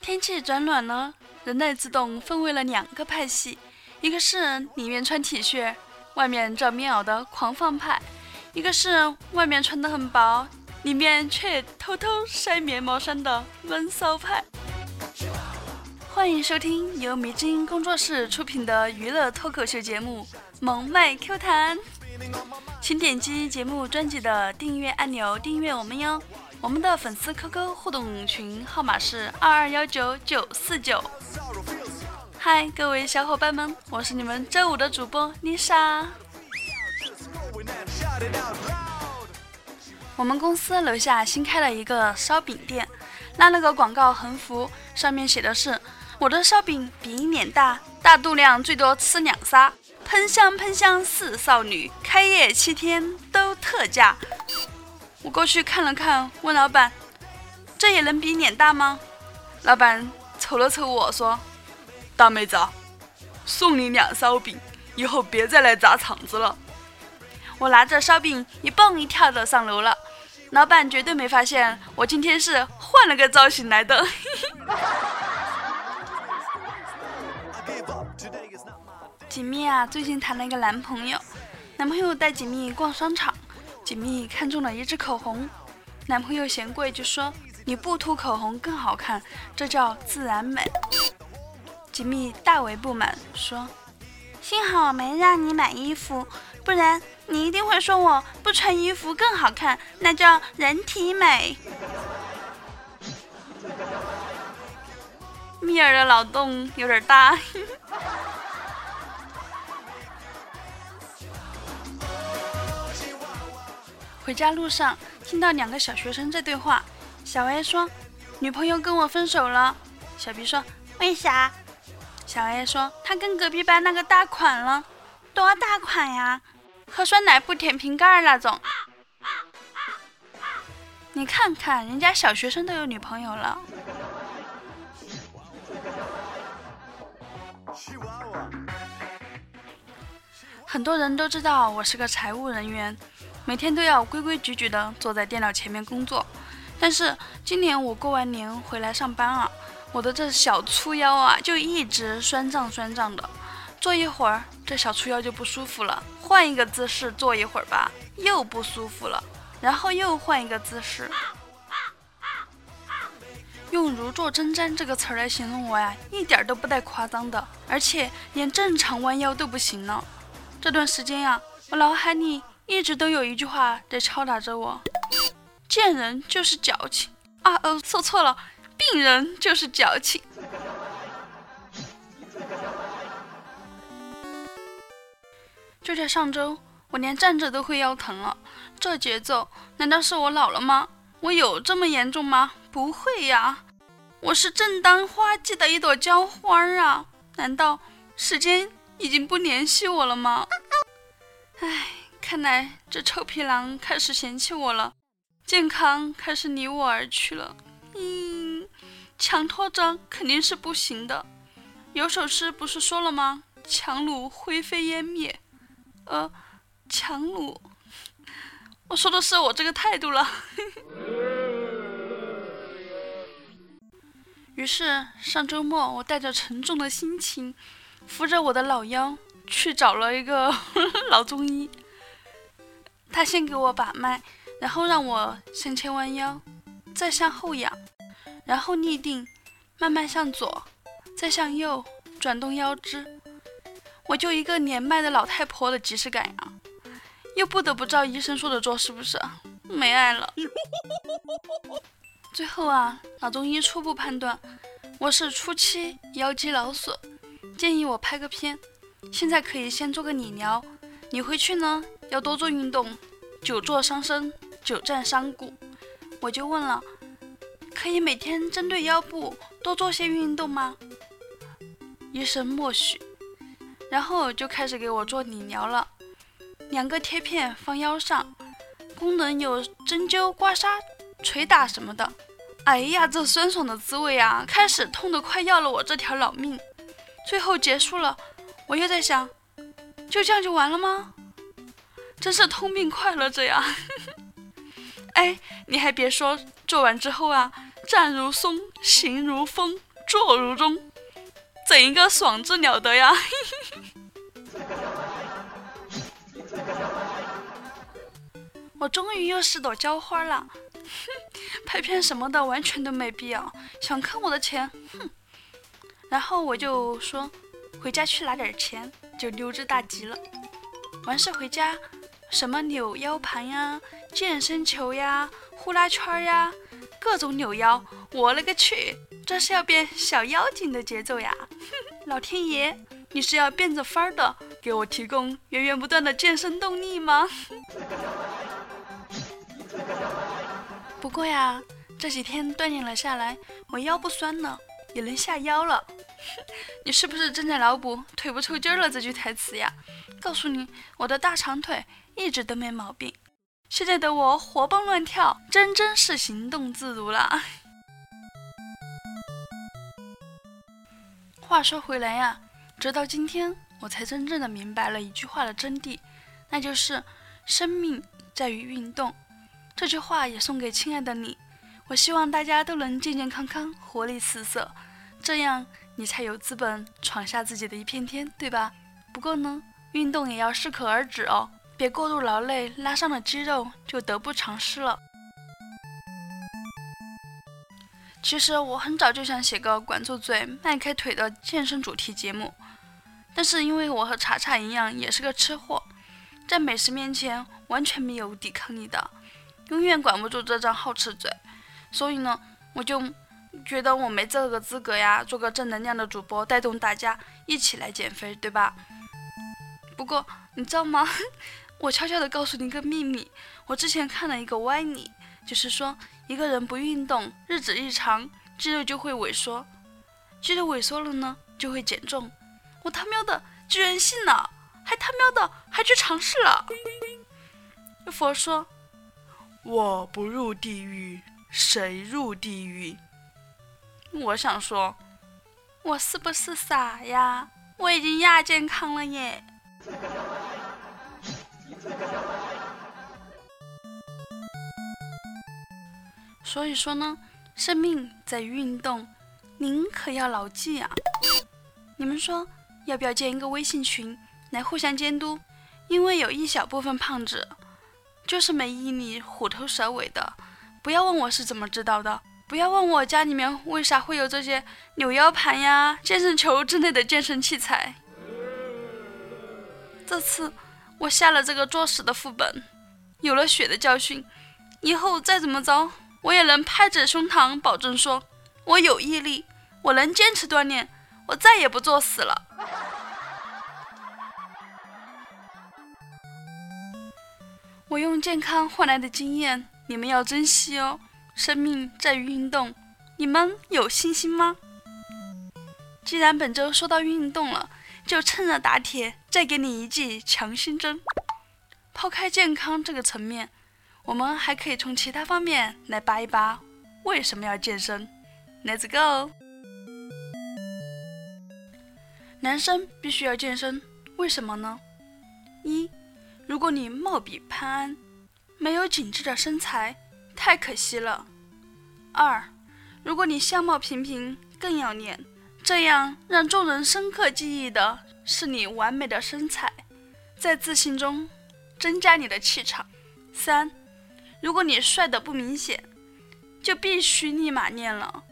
天气转暖了，人类自动分为了两个派系，一个是里面穿 T 恤，外面罩棉袄的狂放派，一个是外面穿的很薄，里面却偷偷晒棉毛衫的闷骚派。欢迎收听由迷之音工作室出品的娱乐脱口秀节目《萌妹 Q 弹》，请点击节目专辑的订阅按钮订阅我们哟。我们的粉丝 QQ 互动群号码是二二幺九九四九。嗨，各位小伙伴们，我是你们周五的主播丽莎。我们公司楼下新开了一个烧饼店，拉了个广告横幅，上面写的是。我的烧饼比你脸大，大肚量，最多吃两仨。喷香喷香四少女，开业七天都特价。我过去看了看，问老板：“这也能比脸大吗？”老板瞅了瞅我说：“大妹子，送你两烧饼，以后别再来砸场子了。”我拿着烧饼一蹦一跳的上楼了。老板绝对没发现我今天是换了个造型来的。锦觅啊，最近谈了一个男朋友，男朋友带锦觅逛商场，锦觅看中了一支口红，男朋友嫌贵就说你不涂口红更好看，这叫自然美。锦觅大为不满，说幸好我没让你买衣服，不然你一定会说我不穿衣服更好看，那叫人体美。蜜儿的脑洞有点大。回家路上听到两个小学生在对话，小 A 说：“女朋友跟我分手了。”小 B 说：“为啥？”小 A 说：“她跟隔壁班那个大款了，多大款呀？喝酸奶不舔瓶盖那种。”你看看人家小学生都有女朋友了。很多人都知道我是个财务人员。每天都要规规矩矩的坐在电脑前面工作，但是今年我过完年回来上班啊，我的这小粗腰啊就一直酸胀酸胀的，坐一会儿这小粗腰就不舒服了，换一个姿势坐一会儿吧，又不舒服了，然后又换一个姿势。用如坐针毡这个词儿来形容我呀，一点都不带夸张的，而且连正常弯腰都不行了。这段时间呀，我脑海里。一直都有一句话在敲打着我：见人就是矫情啊！呃，说错了，病人就是矫情。就在上周，我连站着都会腰疼了。这节奏，难道是我老了吗？我有这么严重吗？不会呀，我是正当花季的一朵娇花啊！难道时间已经不联系我了吗？唉。看来这臭皮囊开始嫌弃我了，健康开始离我而去了。嗯，强拖着肯定是不行的。有首诗不是说了吗？强弩灰飞烟灭。呃，强弩，我说的是我这个态度了。于是上周末，我带着沉重的心情，扶着我的老腰去找了一个 老中医。他先给我把脉，然后让我向前弯腰，再向后仰，然后立定，慢慢向左，再向右转动腰肢。我就一个年迈的老太婆的即视感呀，又不得不照医生说的做，是不是？没爱了。最后啊，老中医初步判断我是初期腰肌劳损，建议我拍个片。现在可以先做个理疗，你回去呢？要多做运动，久坐伤身，久站伤骨。我就问了，可以每天针对腰部多做些运动吗？医生默许，然后就开始给我做理疗了。两个贴片放腰上，功能有针灸、刮痧、捶打什么的。哎呀，这酸爽的滋味啊！开始痛得快要了我这条老命，最后结束了，我又在想，就这样就完了吗？真是痛并快乐着呀！哎，你还别说，做完之后啊，站如松，行如风，坐如钟，整一个爽字了得呀！我终于又是朵娇花了，拍片什么的完全都没必要，想坑我的钱，哼！然后我就说回家去拿点钱，就溜之大吉了。完事回家，什么扭腰盘呀、健身球呀、呼啦圈呀，各种扭腰，我勒个去，这是要变小妖精的节奏呀！老天爷，你是要变着法儿的给我提供源源不断的健身动力吗？不过呀，这几天锻炼了下来，我腰不酸了，也能下腰了。你是不是正在脑补“腿不抽筋了”这句台词呀？告诉你，我的大长腿一直都没毛病，现在的我活蹦乱跳，真真是行动自如了。话说回来呀，直到今天，我才真正的明白了一句话的真谛，那就是生命在于运动。这句话也送给亲爱的你，我希望大家都能健健康康、活力四射，这样你才有资本闯下自己的一片天，对吧？不过呢，运动也要适可而止哦，别过度劳累，拉伤了肌肉就得不偿失了。其实我很早就想写个管住嘴、迈开腿的健身主题节目，但是因为我和查查一样也是个吃货，在美食面前完全没有抵抗力的。永远管不住这张好吃嘴，所以呢，我就觉得我没这个资格呀，做个正能量的主播，带动大家一起来减肥，对吧？不过你知道吗？我悄悄的告诉你一个秘密，我之前看了一个歪理，就是说一个人不运动，日子一长，肌肉就会萎缩，肌肉萎缩了呢，就会减重。我他喵的居然信了，还他喵的还去尝试了。佛说。我不入地狱，谁入地狱？我想说，我是不是傻呀？我已经亚健康了耶。所以说呢，生命在于运动，您可要牢记啊！你们说要不要建一个微信群来互相监督？因为有一小部分胖子。就是没毅力，虎头蛇尾的。不要问我是怎么知道的，不要问我家里面为啥会有这些扭腰盘呀、健身球之类的健身器材。这次我下了这个作死的副本，有了血的教训，以后再怎么着，我也能拍着胸膛保证说，我有毅力，我能坚持锻炼，我再也不作死了。我用健康换来的经验，你们要珍惜哦。生命在于运动，你们有信心吗？既然本周说到运动了，就趁热打铁，再给你一剂强心针。抛开健康这个层面，我们还可以从其他方面来扒一扒为什么要健身。Let's go！男生必须要健身，为什么呢？一如果你貌比潘安，没有紧致的身材，太可惜了。二，如果你相貌平平，更要脸，这样让众人深刻记忆的是你完美的身材，在自信中增加你的气场。三，如果你帅的不明显，就必须立马练了，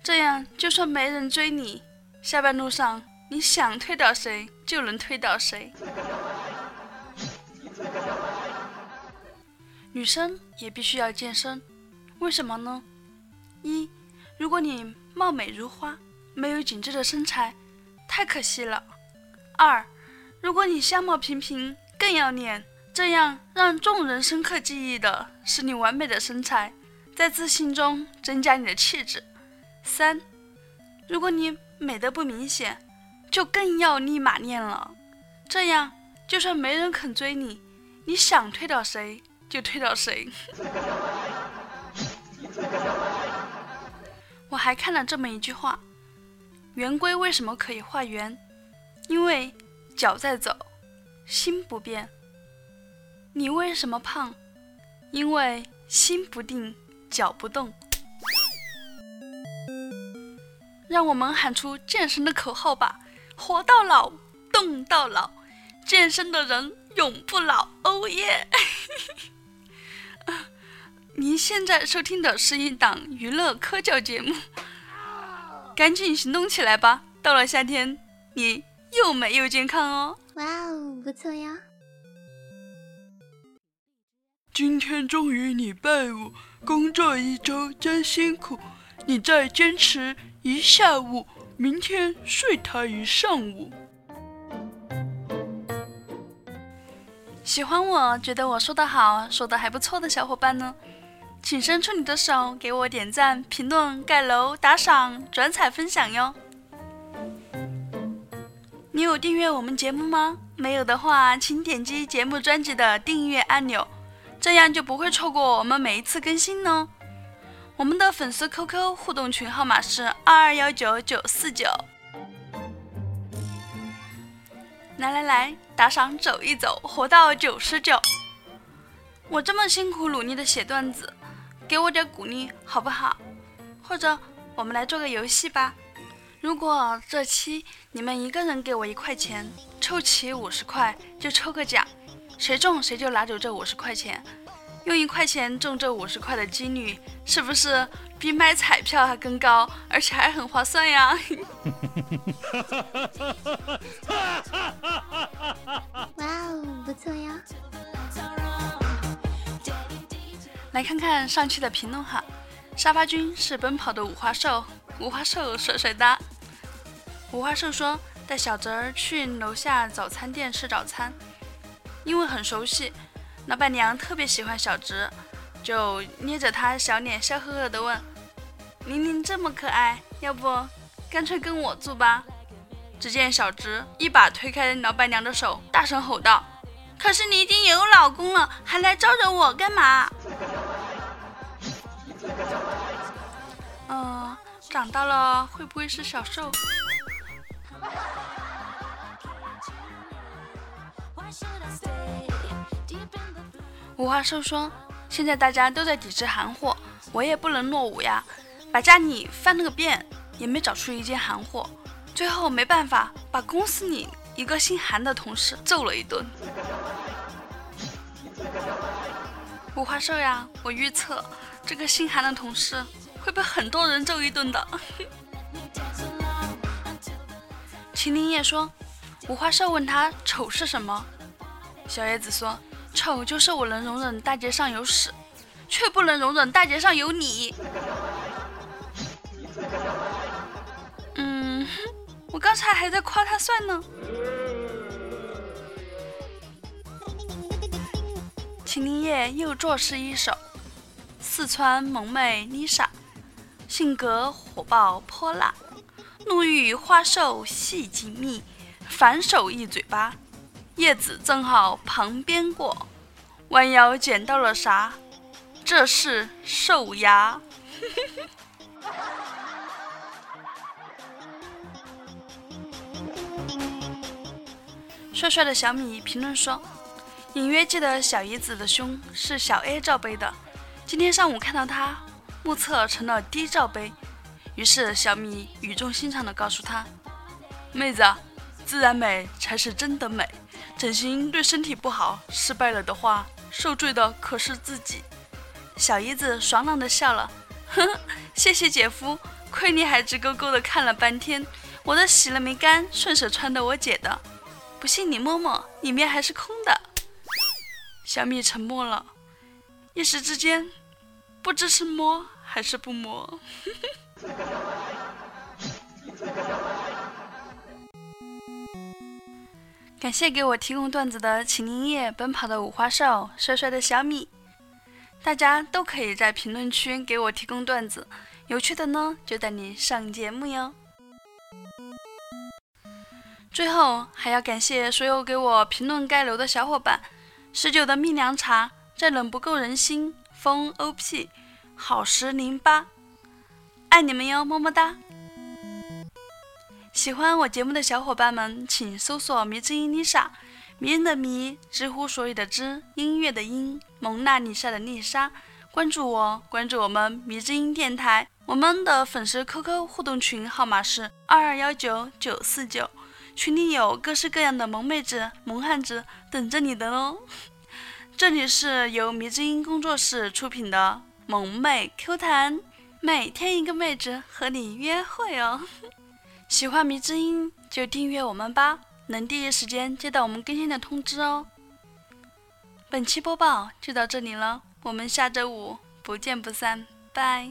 这样就算没人追你，下班路上你想推倒谁就能推倒谁。女生也必须要健身，为什么呢？一，如果你貌美如花，没有紧致的身材，太可惜了。二，如果你相貌平平，更要练，这样让众人深刻记忆的是你完美的身材，在自信中增加你的气质。三，如果你美得不明显，就更要立马练了，这样就算没人肯追你，你想推倒谁？就推倒谁？我还看了这么一句话：圆规为什么可以画圆？因为脚在走，心不变。你为什么胖？因为心不定，脚不动。让我们喊出健身的口号吧！活到老，动到老，健身的人永不老。哦耶！您现在收听的是一档娱乐科教节目，赶紧行动起来吧！到了夏天，你又美又健康哦！哇哦，不错哟！今天终于礼拜五，工作一周真辛苦，你再坚持一下午，明天睡他一上午。喜欢我觉得我说的好，说的还不错的小伙伴呢，请伸出你的手给我点赞、评论、盖楼、打赏、转采、分享哟。你有订阅我们节目吗？没有的话，请点击节目专辑的订阅按钮，这样就不会错过我们每一次更新呢。我们的粉丝 QQ 互动群号码是二二幺九九四九。来来来，打赏走一走，活到九十九。我这么辛苦努力的写段子，给我点鼓励好不好？或者我们来做个游戏吧。如果这期你们一个人给我一块钱，凑齐五十块就抽个奖，谁中谁就拿走这五十块钱。用一块钱中这五十块的几率，是不是比买彩票还更高，而且还很划算呀？哇哦，不错呀！来看看上期的评论哈，沙发君是奔跑的五花兽，五花兽帅帅哒。五花兽说带小侄儿去楼下早餐店吃早餐，因为很熟悉，老板娘特别喜欢小侄，就捏着他小脸笑呵呵的问：“玲玲这么可爱，要不干脆跟我住吧？”只见小侄一把推开老板娘的手，大声吼道：“可是你已经有老公了，还来招惹我干嘛？”嗯，长大了会不会是小受？五花兽说：“现在大家都在抵制韩货，我也不能落伍呀！把家里翻了个遍，也没找出一件韩货。最后没办法，把公司里一个姓韩的同事揍了一顿。”五花兽呀，我预测这个姓韩的同事会被很多人揍一顿的。秦林叶说：“五花兽问他丑是什么？”小叶子说。丑就是我能容忍大街上有屎，却不能容忍大街上有你。嗯，我刚才还在夸他帅呢。秦林叶又作诗一首：四川萌妹 Lisa，性格火爆泼辣，怒遇花瘦细紧密，反手一嘴巴。叶子正好旁边过，弯腰捡到了啥？这是兽牙。帅帅的小米评论说：“隐约记得小姨子的胸是小 A 罩杯的，今天上午看到她目测成了 D 罩杯，于是小米语重心长地告诉她：妹子，自然美才是真的美。”整形对身体不好，失败了的话，受罪的可是自己。小姨子爽朗的笑了，呵呵，谢谢姐夫，亏你还直勾勾的看了半天，我的洗了没干，顺手穿的我姐的，不信你摸摸，里面还是空的。小米沉默了，一时之间，不知是摸还是不摸。感谢给我提供段子的秦林叶、奔跑的五花兽、帅帅的小米，大家都可以在评论区给我提供段子，有趣的呢就带你上节目哟。最后还要感谢所有给我评论盖楼的小伙伴：十九的蜜凉茶、再冷不够人心、风 OP、好时零八，爱你们哟，么么哒。喜欢我节目的小伙伴们，请搜索“迷之音 Lisa”，迷人的迷，知乎所有的知，音乐的音，蒙娜丽莎的丽莎。关注我，关注我们迷之音电台。我们的粉丝 QQ 互动群号码是二二幺九九四九，群里有各式各样的萌妹子、萌汉子等着你的哦。这里是由迷之音工作室出品的萌妹 Q 弹，每天一个妹子和你约会哦。喜欢迷之音就订阅我们吧，能第一时间接到我们更新的通知哦。本期播报就到这里了。我们下周五不见不散，拜。